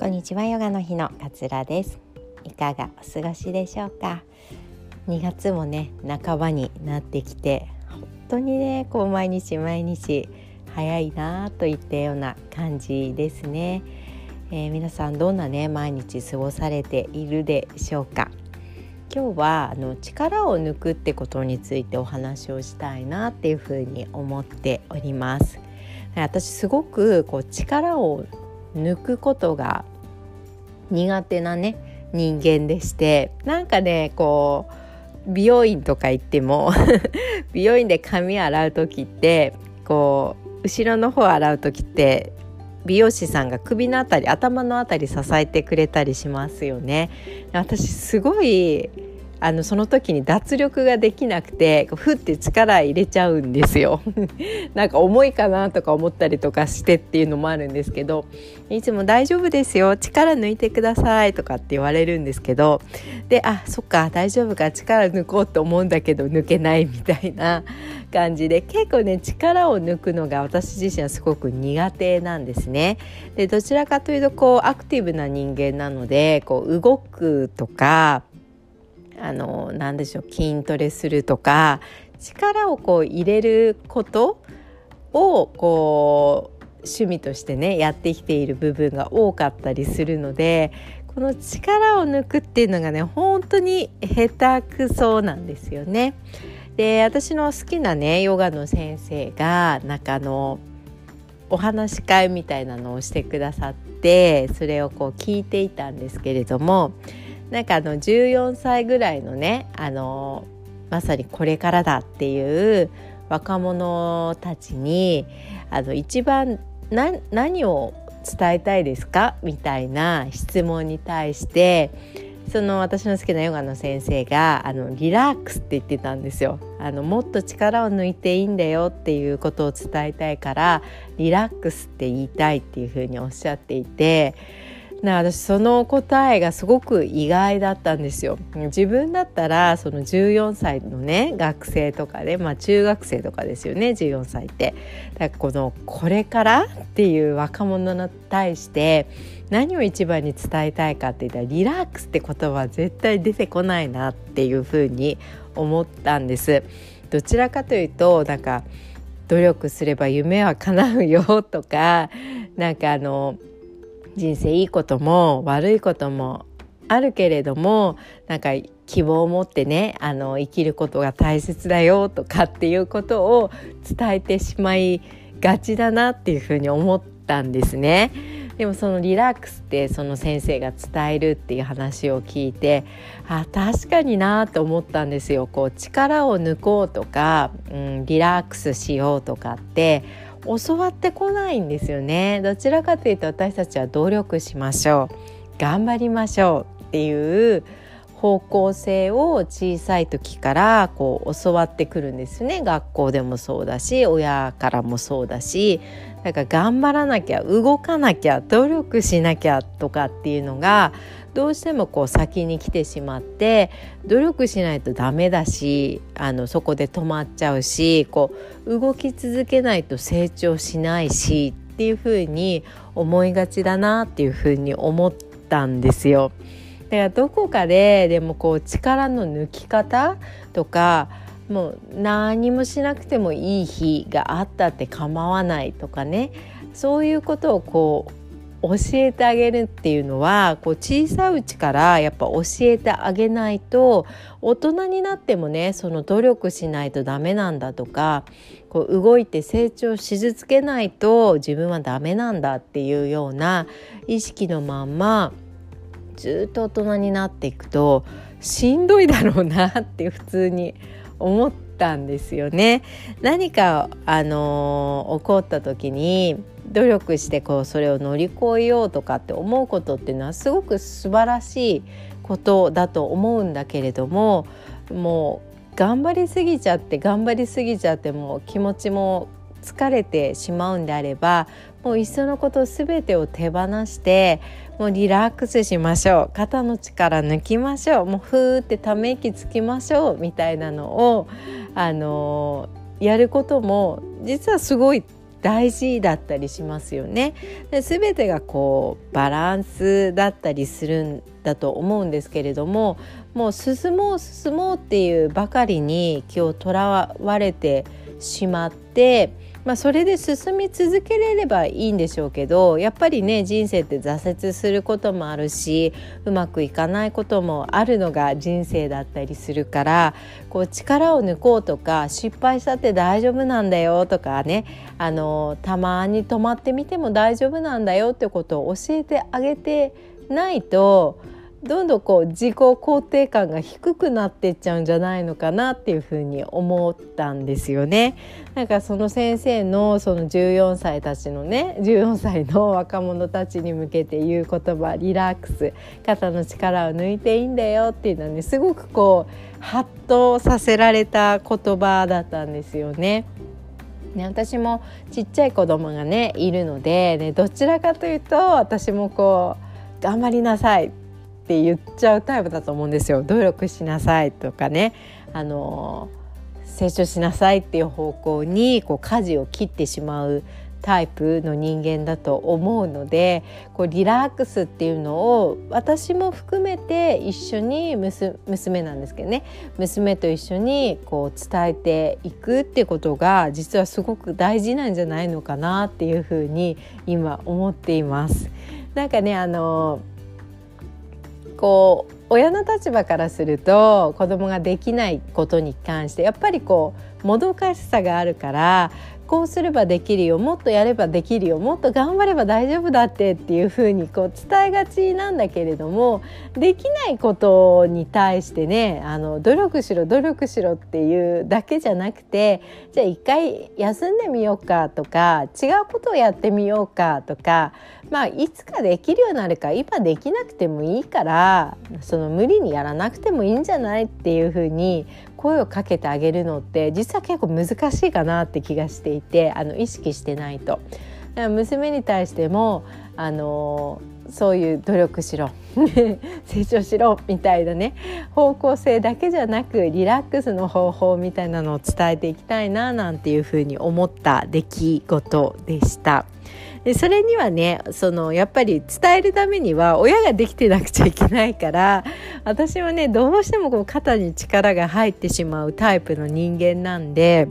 こんにちはヨガの日のかつらです。いかがお過ごしでしょうか？2月もね半ばになってきて本当にねこう毎日毎日早いなといったような感じですね、えー、皆さんどんなね毎日過ごされているでしょうか？今日はあの力を抜くってことについてお話をしたいなっていうふうに思っております。私すごくこう力を抜くことが苦手なね人間でしてなんかねこう美容院とか行っても 美容院で髪洗う時ってこう後ろの方洗う時って美容師さんが首のあたり頭のあたり支えてくれたりしますよね。私すごいあのその時に脱力ができなくてふって力入れちゃうんですよ なんか重いかなとか思ったりとかしてっていうのもあるんですけどいつも「大丈夫ですよ力抜いてください」とかって言われるんですけどであそっか大丈夫か力抜こうと思うんだけど抜けないみたいな 感じで結構ね力を抜くのが私自身はすごく苦手なんですね。でどちらかというとこうアクティブな人間なのでこう動くとかあの何でしょう筋トレするとか力をこう入れることをこう趣味としてねやってきている部分が多かったりするのでこの力を抜くっていうのがね本当に下手くそなんですよね。で私の好きなねヨガの先生がなんかあのお話し会みたいなのをしてくださってそれをこう聞いていたんですけれどもなんかあの14歳ぐらいのねあのまさにこれからだっていう若者たちにあの一番何を伝えたいですか？みたいな質問に対してその私の好きなヨガの先生があのリラックスって言ってたんですよ。あのもっと力を抜いていいんだよっていうことを伝えたいからリラックスって言いたいっていうふうにおっしゃっていてな私その答えがすごく意外だったんですよ。自分だったらその14歳のね学生とかで、まあ、中学生とかですよね14歳って。だからこのこれからっていう若者に対して何を一番に伝えたいかって言ったらリラックスって言葉は絶対出てこないなっていうふうに思ったんです。どちらかというとなんか努力すれば夢は叶うよとかなんかあの人生いいことも悪いこともあるけれどもなんか希望を持ってねあの生きることが大切だよとかっていうことを伝えてしまいがちだなっていうふうに思ったんですね。でもそのリラックスってその先生が伝えるっていう話を聞いてあ確かになと思ったんですよ。こう力を抜こうとか、うん、リラックスしようとかって教わってこないんですよね。どちらかというと私たちは努力しましょう。頑張りましょうっていう方向性を小さい時からこう教わってくるんですね学校でもそうだし親からもそうだしだか頑張らなきゃ動かなきゃ努力しなきゃとかっていうのがどうしてもこう先に来てしまって努力しないとダメだしあのそこで止まっちゃうしこう動き続けないと成長しないしっていうふうに思いがちだなっていうふうに思ったんですよ。だからどこかででもこう力の抜き方とかもう何もしなくてもいい日があったって構わないとかね。そういうことをこう教えてあげるっていうのはこう小さいうちからやっぱ教えてあげないと大人になってもねその努力しないとダメなんだとかこう動いて成長し続けないと自分はダメなんだっていうような意識のまんまずっと大人になっていくとしんどいだろうなって普通に思ったんですよね。何かあのー、起こった時に努力してこうそれを乗り越えようとかって思うことっていうのはすごく素晴らしいことだと思うんだけれどももう頑張りすぎちゃって頑張りすぎちゃってもう気持ちも疲れてしまうんであればもういっそのこと全てを手放してもうリラックスしましょう。肩の力抜きましょう。もうふーってため息つきましょう。みたいなのをあのやることも実はすごい大事だったりしますよね。で全てがこうバランスだったりするんだと思うんですけれどももう進もう進もうっていうばかりに今日とらわれてしまってまあ、それで進み続けれればいいんでしょうけどやっぱりね人生って挫折することもあるしうまくいかないこともあるのが人生だったりするからこう力を抜こうとか失敗したって大丈夫なんだよとかねあのたまに止まってみても大丈夫なんだよってことを教えてあげてないとどんどんこう自己肯定感が低くなっていっちゃうんじゃないのかなっていうふうに思ったんですよね。なんかその先生のその14歳たちのね14歳の若者たちに向けて言う言葉リラックス肩の力を抜いていいんだよっていうのはねすごくこうハッとさせられた言葉だったんですよね。ね、私もちっちゃい子供がねいるので、ね、どちらかというと私もこう頑張りなさいって言っちゃうタイプだと思うんですよ。努力しなさいとかね。あの成長しなさいっていう方向にこう舵を切ってしまうタイプの人間だと思うのでこうリラックスっていうのを私も含めて一緒に娘なんですけどね。娘と一緒にこう伝えていくってことが実はすごく大事なんじゃないのかなっていうふうに今思っています。なんかねあのこう親の立場からすると子供ができないことに関してやっぱりこうもどかしさがあるからこうすればできるよもっとやればできるよもっと頑張れば大丈夫だってっていうふうにこう伝えがちなんだけれどもできないことに対してねあの努力しろ努力しろっていうだけじゃなくてじゃあ一回休んでみようかとか違うことをやってみようかとかまあいつかできるようになるか今できなくてもいいからその無理にやらなくてもいいんじゃないっていうふうに声をかけてあげるのって実は結構難しいかなって気がしていてあの意識してないと。娘に対してもあのそういう努力しろ 成長しろみたいなね方向性だけじゃなくリラックスの方法みたいなのを伝えていきたいななんていうふうに思った出来事でした。でそれにはねそのやっぱり伝えるためには親ができてなくちゃいけないから私はねどうしてもこう肩に力が入ってしまうタイプの人間なんで。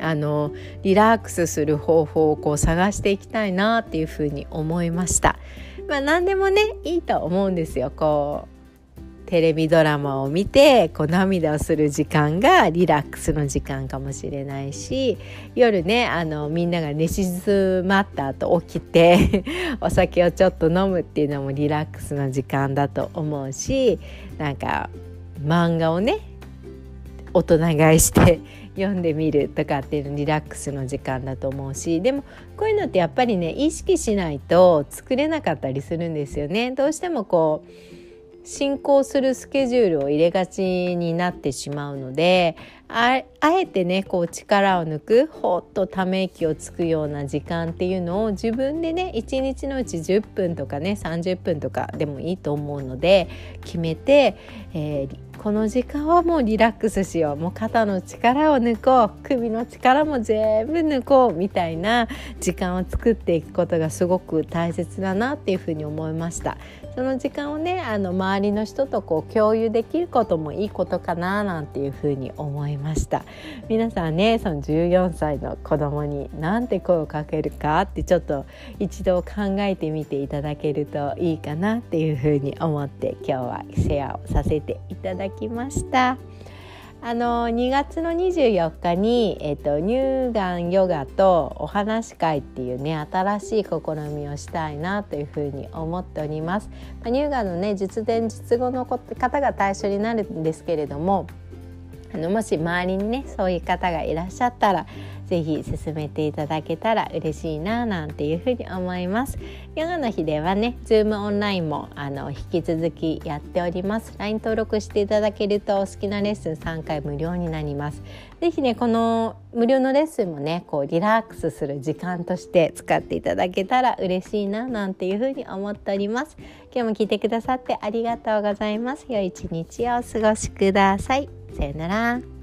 あのリラックスする方法をこう探していきたいなっていうふうに思いました。まあ何でもねいいと思うんですよ。こうテレビドラマを見てこう涙をする時間がリラックスの時間かもしれないし夜ねあのみんなが寝静まった後起きて お酒をちょっと飲むっていうのもリラックスの時間だと思うしなんか漫画をね大人買いして 読んでみるとかっていうのリラックスの時間だと思うしでもこういうのってやっぱりね意識しないと作れなかったりするんですよね。どうしてもこう進行するスケジュールを入れがちになってしまうのであえてねこう力を抜くほっとため息をつくような時間っていうのを自分でね1日のうち10分とかね30分とかでもいいと思うので決めて、えーこの時間はもうリラックスしよう。もう肩の力を抜こう。首の力も全部抜こう。みたいな時間を作っていくことがすごく大切だなっていうふうに思いました。その時間をねあの周りの人とこう共有できることもいいことかななんていうふうに思いました。皆さんねその14歳の子供に何て声をかけるかってちょっと一度考えてみていただけるといいかなっていうふうに思って今日はシェアをさせていただきました。あの2月の24日に、えーと、乳がんヨガとお話会っていうね新しい試みをしたいなというふうに思っております。まあ、乳がんのね術前術後の方が対象になるんですけれどもあのもし周りにねそういう方がいらっしゃったらぜひ進めていただけたら嬉しいななんていうふうに思います。ヨガの日ではね Zoom オンラインもあの引き続きやっております。LINE 登録していただけるとお好きなレッスン3回無料になります。ぜひねこの無料のレッスンもねこうリラックスする時間として使っていただけたら嬉しいななんていうふうに思っております。今日も聞いてくださってありがとうございます。良い一日をお過ごしください。さよなら。